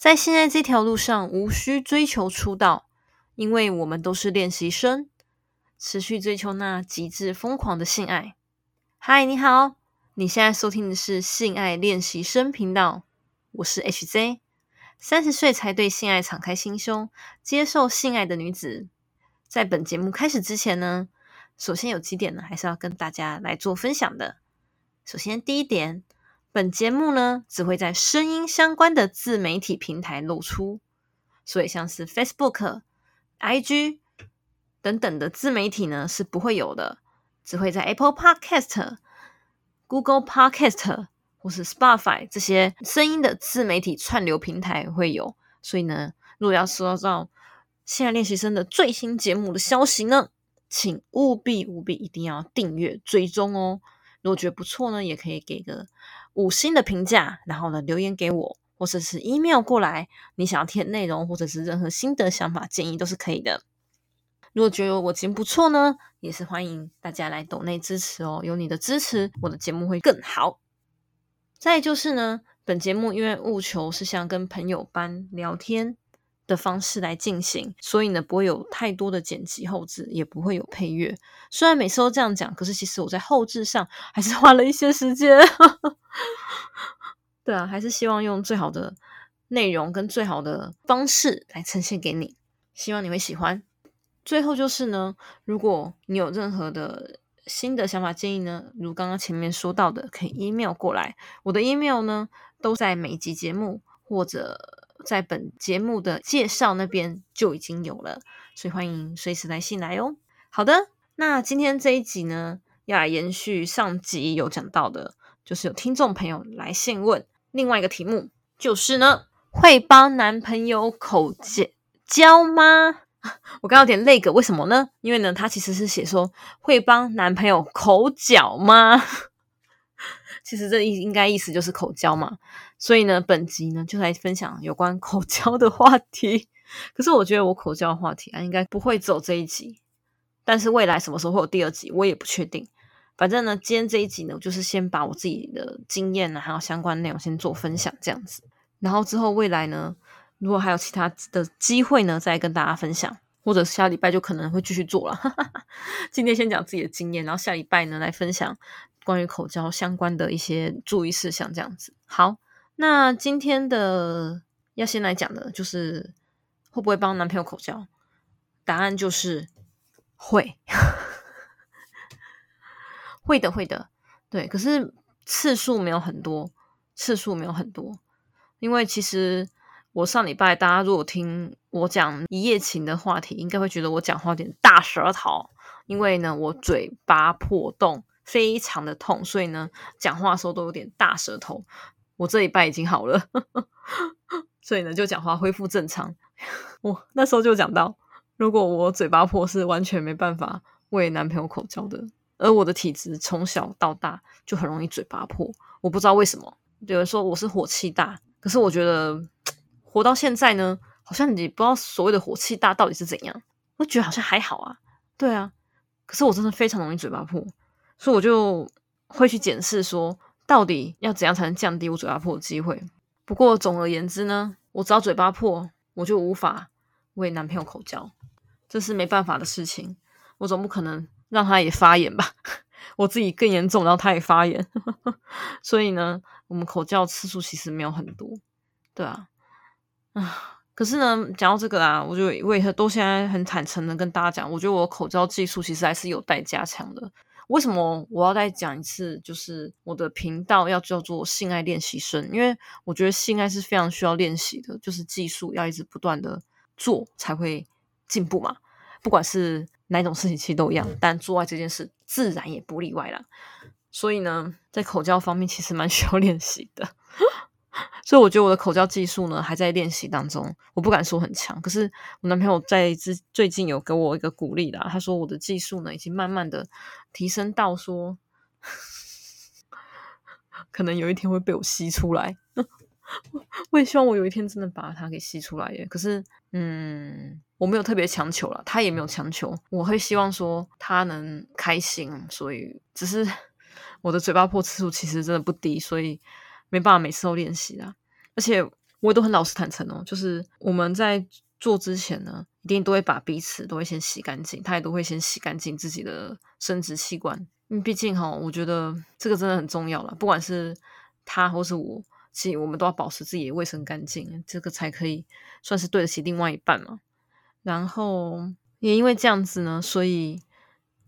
在现在这条路上，无需追求出道，因为我们都是练习生，持续追求那极致疯狂的性爱。嗨，你好，你现在收听的是性爱练习生频道，我是 HZ，三十岁才对性爱敞开心胸，接受性爱的女子。在本节目开始之前呢，首先有几点呢，还是要跟大家来做分享的。首先，第一点，本节目呢只会在声音相关的自媒体平台露出，所以像是 Facebook、IG 等等的自媒体呢是不会有的，只会在 Apple Podcast、Google Podcast 或是 Spotify 这些声音的自媒体串流平台会有。所以呢，如果要收到现在练习生的最新节目的消息呢，请务必务必一定要订阅追踪哦。如果觉得不错呢，也可以给个五星的评价，然后呢留言给我，或者是 email 过来，你想要填内容或者是任何心得想法建议都是可以的。如果觉得我节目不错呢，也是欢迎大家来抖内支持哦，有你的支持，我的节目会更好。再就是呢，本节目因为务求是像跟朋友般聊天。的方式来进行，所以呢，不会有太多的剪辑后置，也不会有配乐。虽然每次都这样讲，可是其实我在后置上还是花了一些时间。对啊，还是希望用最好的内容跟最好的方式来呈现给你，希望你会喜欢。最后就是呢，如果你有任何的新的想法建议呢，如刚刚前面说到的，可以 email 过来。我的 email 呢，都在每集节目或者。在本节目的介绍那边就已经有了，所以欢迎随时来信来哦。好的，那今天这一集呢，要来延续上集有讲到的，就是有听众朋友来信问另外一个题目，就是呢，会帮男朋友口交吗？我刚有点累个，为什么呢？因为呢，他其实是写说会帮男朋友口角吗？其实这意应该意思就是口交嘛，所以呢，本集呢就来分享有关口交的话题。可是我觉得我口交的话题啊，应该不会走这一集，但是未来什么时候会有第二集，我也不确定。反正呢，今天这一集呢，我就是先把我自己的经验呢，还有相关内容先做分享这样子。然后之后未来呢，如果还有其他的机会呢，再跟大家分享，或者下礼拜就可能会继续做了。今天先讲自己的经验，然后下礼拜呢来分享。关于口交相关的一些注意事项，这样子。好，那今天的要先来讲的就是会不会帮男朋友口交？答案就是会，会的，会的。对，可是次数没有很多，次数没有很多。因为其实我上礼拜大家如果听我讲一夜情的话题，应该会觉得我讲话有点大舌头，因为呢，我嘴巴破洞。非常的痛，所以呢，讲话的时候都有点大舌头。我这一拜已经好了，所以呢，就讲话恢复正常。我那时候就讲到，如果我嘴巴破，是完全没办法为男朋友口交的。而我的体质从小到大就很容易嘴巴破，我不知道为什么。有人说我是火气大，可是我觉得活到现在呢，好像你不知道所谓的火气大到底是怎样。我觉得好像还好啊，对啊，可是我真的非常容易嘴巴破。所以我就会去检视，说到底要怎样才能降低我嘴巴破的机会。不过总而言之呢，我只要嘴巴破，我就无法为男朋友口交，这是没办法的事情。我总不可能让他也发炎吧？我自己更严重，然后他也发炎。所以呢，我们口交次数其实没有很多，对啊，啊，可是呢，讲到这个啊，我就我也都现在很坦诚的跟大家讲，我觉得我口交技术其实还是有待加强的。为什么我要再讲一次？就是我的频道要叫做性爱练习生，因为我觉得性爱是非常需要练习的，就是技术要一直不断的做才会进步嘛。不管是哪种事情，其实都一样，但做爱这件事自然也不例外啦。所以呢，在口交方面，其实蛮需要练习的。所以我觉得我的口交技术呢还在练习当中，我不敢说很强。可是我男朋友在之最近有给我一个鼓励啦，他说我的技术呢已经慢慢的提升到说，可能有一天会被我吸出来。我也希望我有一天真的把它给吸出来耶。可是，嗯，我没有特别强求了，他也没有强求。我会希望说他能开心，所以只是 我的嘴巴破次数其实真的不低，所以。没办法，每次都练习啦。而且我也都很老实坦诚哦，就是我们在做之前呢，一定都会把彼此都会先洗干净，他也都会先洗干净自己的生殖器官。因为毕竟哈，我觉得这个真的很重要了，不管是他或是我，其实我们都要保持自己的卫生干净，这个才可以算是对得起另外一半嘛。然后也因为这样子呢，所以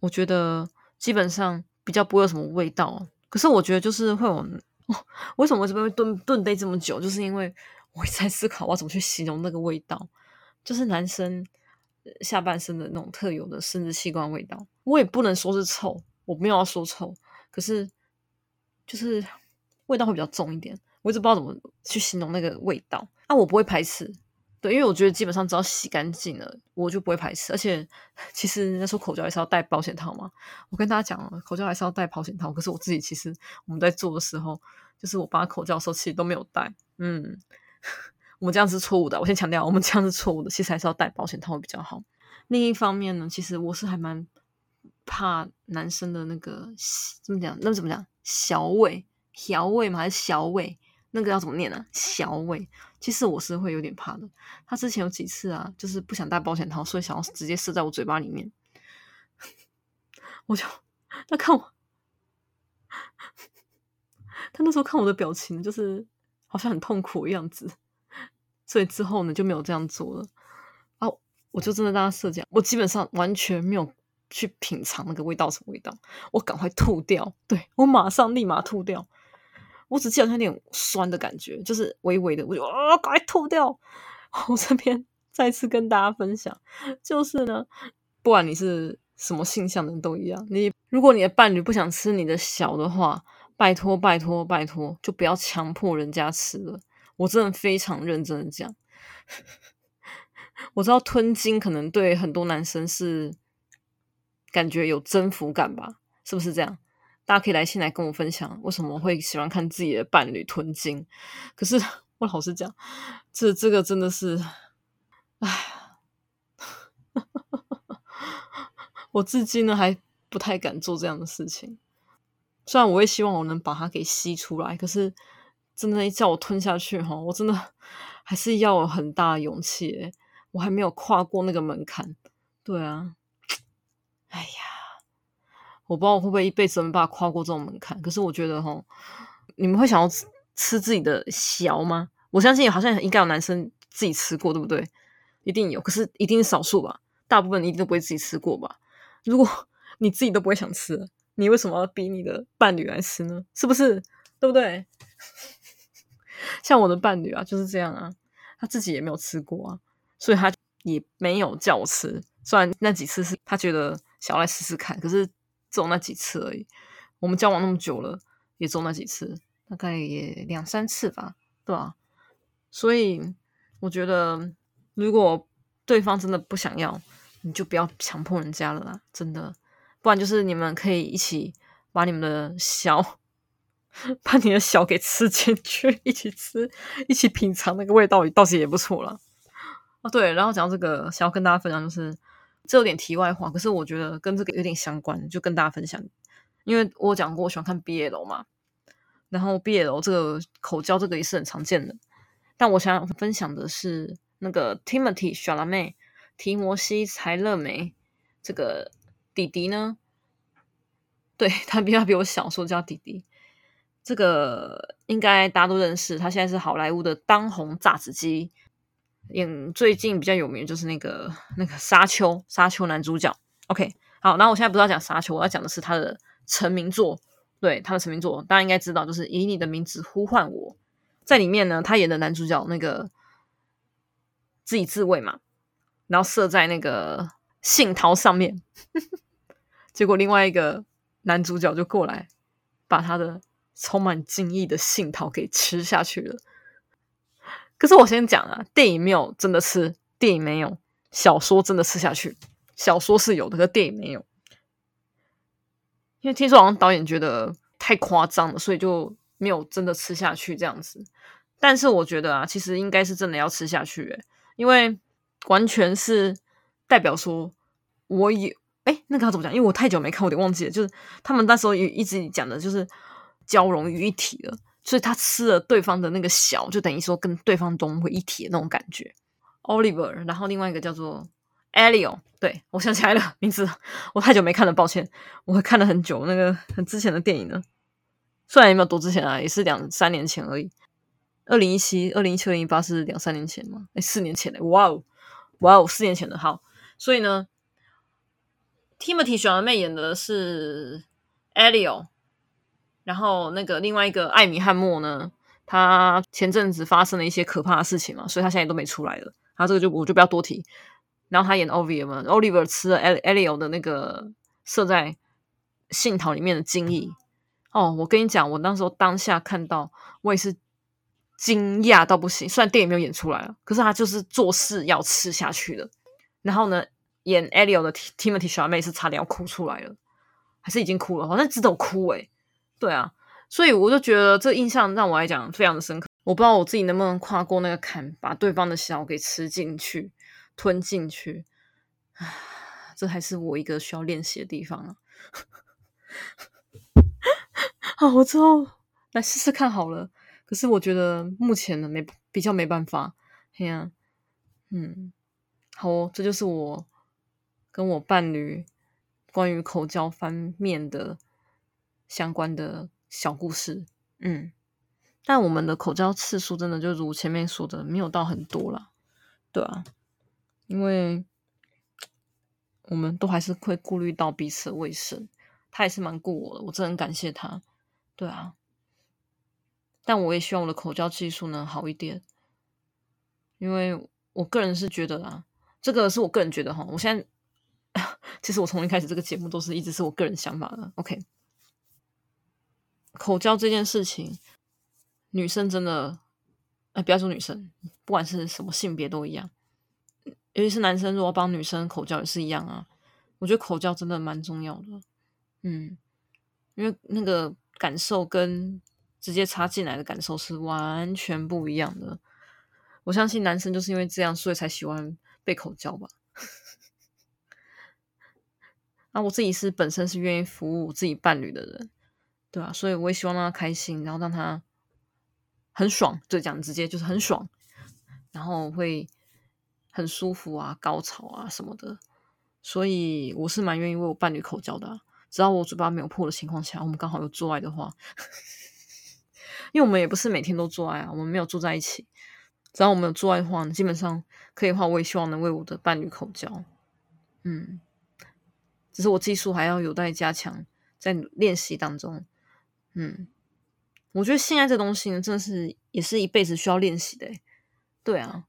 我觉得基本上比较不会有什么味道。可是我觉得就是会有，哦 为什么这边会蹲蹲杯这么久？就是因为我在思考我怎么去形容那个味道，就是男生下半身的那种特有的生殖器官味道。我也不能说是臭，我没有要说臭，可是就是味道会比较重一点。我一直不知道怎么去形容那个味道。啊，我不会排斥。对，因为我觉得基本上只要洗干净了，我就不会排斥。而且，其实人家说口交还是要戴保险套嘛。我跟大家讲，口交还是要戴保险套。可是我自己其实我们在做的时候，就是我拔口交的时候，其实都没有戴。嗯，我们这样是错误的。我先强调，我们这样是错误的。其实还是要戴保险套会比较好。另一方面呢，其实我是还蛮怕男生的那个怎么讲？那怎么讲？小尾、小尾吗？还是小尾？那个要怎么念呢？小尾，其实我是会有点怕的。他之前有几次啊，就是不想戴保险套，所以想要直接射在我嘴巴里面。我就他看我，他那时候看我的表情，就是好像很痛苦的样子，所以之后呢就没有这样做了。啊，我就真的让他射这样，我基本上完全没有去品尝那个味道什么味道，我赶快吐掉，对我马上立马吐掉。我只记得有点酸的感觉，就是微微的，我就啊，赶快吐掉。我这边 再次跟大家分享，就是呢，不管你是什么性向的人都一样，你如果你的伴侣不想吃你的小的话，拜托拜托拜托，就不要强迫人家吃了。我真的非常认真的讲，我知道吞金可能对很多男生是感觉有征服感吧，是不是这样？大家可以来信来跟我分享，为什么会喜欢看自己的伴侣吞金？可是我老实讲，这这个真的是，唉，我至今呢还不太敢做这样的事情。虽然我也希望我能把它给吸出来，可是真的叫我吞下去哈，我真的还是要有很大的勇气。我还没有跨过那个门槛。对啊，哎呀。我不知道我会不会一辈子没办法跨过这种门槛，可是我觉得哈，你们会想要吃自己的小吗？我相信好像应该有男生自己吃过，对不对？一定有，可是一定是少数吧。大部分一定都不会自己吃过吧？如果 你自己都不会想吃，你为什么要逼你的伴侣来吃呢？是不是？对不对？像我的伴侣啊，就是这样啊，他自己也没有吃过啊，所以他也没有叫我吃。虽然那几次是他觉得想要来试试看，可是。走那几次而已，我们交往那么久了，也走那几次，大概也两三次吧，对吧？所以我觉得，如果对方真的不想要，你就不要强迫人家了啦，真的。不然就是你们可以一起把你们的小，把你的小给吃进去，一起吃，一起品尝那个味道，倒是也不错了。哦，对，然后讲到这个，想要跟大家分享就是。这有点题外话，可是我觉得跟这个有点相关，就跟大家分享。因为我讲过我喜欢看 BL 嘛，然后 BL 这个口交这个也是很常见的。但我想分享的是那个 Timothy 小辣妹提摩西柴勒梅这个弟弟呢，对他比他比我小，说叫弟弟。这个应该大家都认识，他现在是好莱坞的当红炸子鸡。演最近比较有名就是那个那个沙丘，沙丘男主角。OK，好，然后我现在不是要讲沙丘，我要讲的是他的成名作。对，他的成名作大家应该知道，就是以你的名字呼唤我。在里面呢，他演的男主角那个自己自慰嘛，然后射在那个杏桃上面，结果另外一个男主角就过来把他的充满敬意的杏桃给吃下去了。可是我先讲啊，电影没有真的吃，电影没有小说真的吃下去，小说是有的，可电影没有，因为听说好像导演觉得太夸张了，所以就没有真的吃下去这样子。但是我觉得啊，其实应该是真的要吃下去，诶因为完全是代表说，我有哎，那个要怎么讲？因为我太久没看，我有点忘记了。就是他们那时候也一直讲的，就是交融于一体了。所以他吃了对方的那个小，就等于说跟对方融为一体的那种感觉。Oliver，然后另外一个叫做 Elio，对我想起来了名字，我太久没看了，抱歉，我看了很久那个很之前的电影呢，虽然也没有多之前啊，也是两三年前而已。二零一七、二零一七、二零一八是两三年前吗？哎，四年前嘞！哇哦，哇哦，四年前的好。所以呢，Timothy 小妹演的是 Elio。然后那个另外一个艾米汉默呢，他前阵子发生了一些可怕的事情嘛，所以他现在都没出来了。他这个就我就不要多提。然后他演 Oliver 嘛，Oliver 吃了 Elio 的那个设在信桃里面的精液。哦，我跟你讲，我那时候当下看到，我也是惊讶到不行。虽然电影没有演出来了，可是他就是做事要吃下去的。然后呢，演 Elio 的 Timothy 小妹是差点要哭出来了，还是已经哭了？好像只有哭诶对啊，所以我就觉得这印象让我来讲非常的深刻。我不知道我自己能不能跨过那个坎，把对方的小给吃进去、吞进去。这还是我一个需要练习的地方啊！好，我之后来试试看好了。可是我觉得目前呢，没比较没办法。嘿呀，嗯，好哦，这就是我跟我伴侣关于口交方面的。相关的小故事，嗯，但我们的口交次数真的就如前面说的，没有到很多啦，对啊，因为我们都还是会顾虑到彼此的卫生，他也是蛮顾我的，我真的很感谢他，对啊，但我也希望我的口交技术能好一点，因为我个人是觉得啊，这个是我个人觉得哈，我现在 其实我从一开始这个节目都是一直是我个人想法的，OK。口交这件事情，女生真的，哎，不要说女生，不管是什么性别都一样，尤其是男生如果帮女生口交也是一样啊。我觉得口交真的蛮重要的，嗯，因为那个感受跟直接插进来的感受是完全不一样的。我相信男生就是因为这样，所以才喜欢被口交吧。那 我自己是本身是愿意服务自己伴侣的人。对啊，所以我也希望让他开心，然后让他很爽，就讲直接就是很爽，然后会很舒服啊，高潮啊什么的。所以我是蛮愿意为我伴侣口交的，只要我嘴巴没有破的情况下，我们刚好有做爱的话，因为我们也不是每天都做爱啊，我们没有住在一起。只要我们有做爱的话，基本上可以的话，我也希望能为我的伴侣口交。嗯，只是我技术还要有待加强，在练习当中。嗯，我觉得性爱这东西呢，真的是也是一辈子需要练习的。对啊，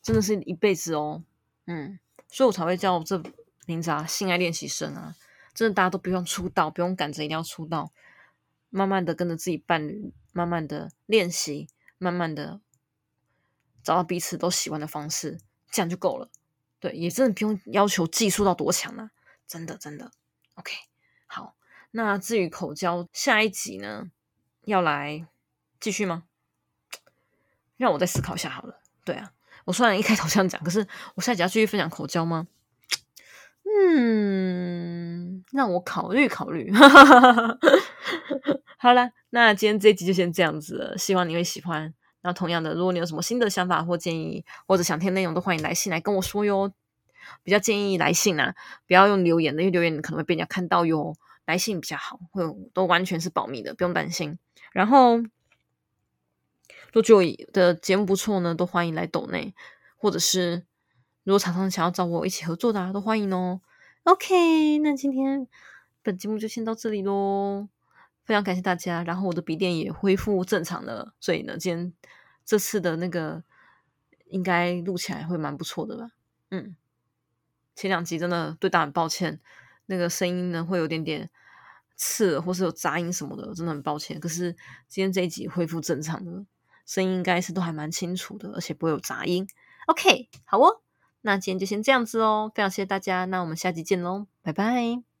真的是一辈子哦。嗯，所以我才会叫这名字啊，性爱练习生啊。真的，大家都不用出道，不用赶着一定要出道，慢慢的跟着自己伴侣，慢慢的练习，慢慢的找到彼此都喜欢的方式，这样就够了。对，也真的不用要求技术到多强啊，真的真的。OK，好。那至于口交，下一集呢要来继续吗？让我再思考一下好了。对啊，我虽然一开头这样讲，可是我下一集要继续分享口交吗？嗯，让我考虑考虑。好了，那今天这集就先这样子了，希望你会喜欢。那同样的，如果你有什么新的想法或建议，或者想听内容，都欢迎来信来跟我说哟。比较建议来信啊，不要用留言的，因为留言你可能会被人家看到哟。来信比较好，会都完全是保密的，不用担心。然后，如果的节目不错呢，都欢迎来抖内，或者是如果厂商想要找我一起合作的，都欢迎哦。OK，那今天本节目就先到这里喽，非常感谢大家。然后我的笔电也恢复正常了，所以呢，今天这次的那个应该录起来会蛮不错的吧？嗯，前两集真的对大家很抱歉。那个声音呢，会有点点刺，或是有杂音什么的，真的很抱歉。可是今天这一集恢复正常的声音，应该是都还蛮清楚的，而且不会有杂音。OK，好哦，那今天就先这样子哦，非常谢谢大家，那我们下集见喽，拜拜。